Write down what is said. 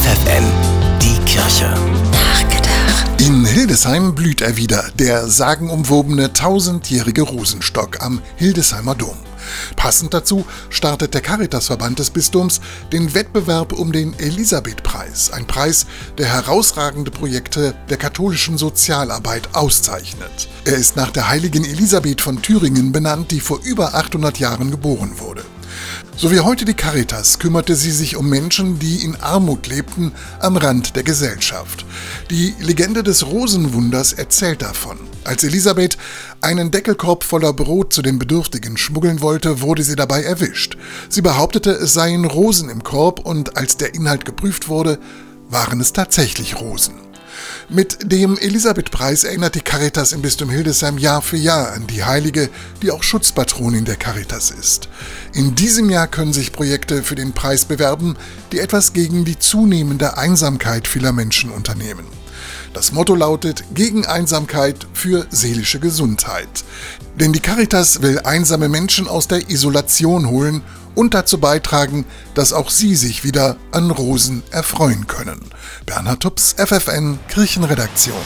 FFN, die Kirche. Nachgedacht. In Hildesheim blüht er wieder, der sagenumwobene tausendjährige Rosenstock am Hildesheimer Dom. Passend dazu startet der Caritasverband des Bistums den Wettbewerb um den Elisabeth-Preis, ein Preis, der herausragende Projekte der katholischen Sozialarbeit auszeichnet. Er ist nach der heiligen Elisabeth von Thüringen benannt, die vor über 800 Jahren geboren wurde. So wie heute die Caritas kümmerte sie sich um Menschen, die in Armut lebten, am Rand der Gesellschaft. Die Legende des Rosenwunders erzählt davon. Als Elisabeth einen Deckelkorb voller Brot zu den Bedürftigen schmuggeln wollte, wurde sie dabei erwischt. Sie behauptete, es seien Rosen im Korb und als der Inhalt geprüft wurde, waren es tatsächlich Rosen. Mit dem Elisabeth-Preis erinnert die Caritas im Bistum Hildesheim Jahr für Jahr an die Heilige, die auch Schutzpatronin der Caritas ist. In diesem Jahr können sich Projekte für den Preis bewerben, die etwas gegen die zunehmende Einsamkeit vieler Menschen unternehmen. Das Motto lautet Gegen Einsamkeit für seelische Gesundheit. Denn die Caritas will einsame Menschen aus der Isolation holen und dazu beitragen, dass auch sie sich wieder an Rosen erfreuen können. Bernhard Tups, FFN Kirchenredaktion.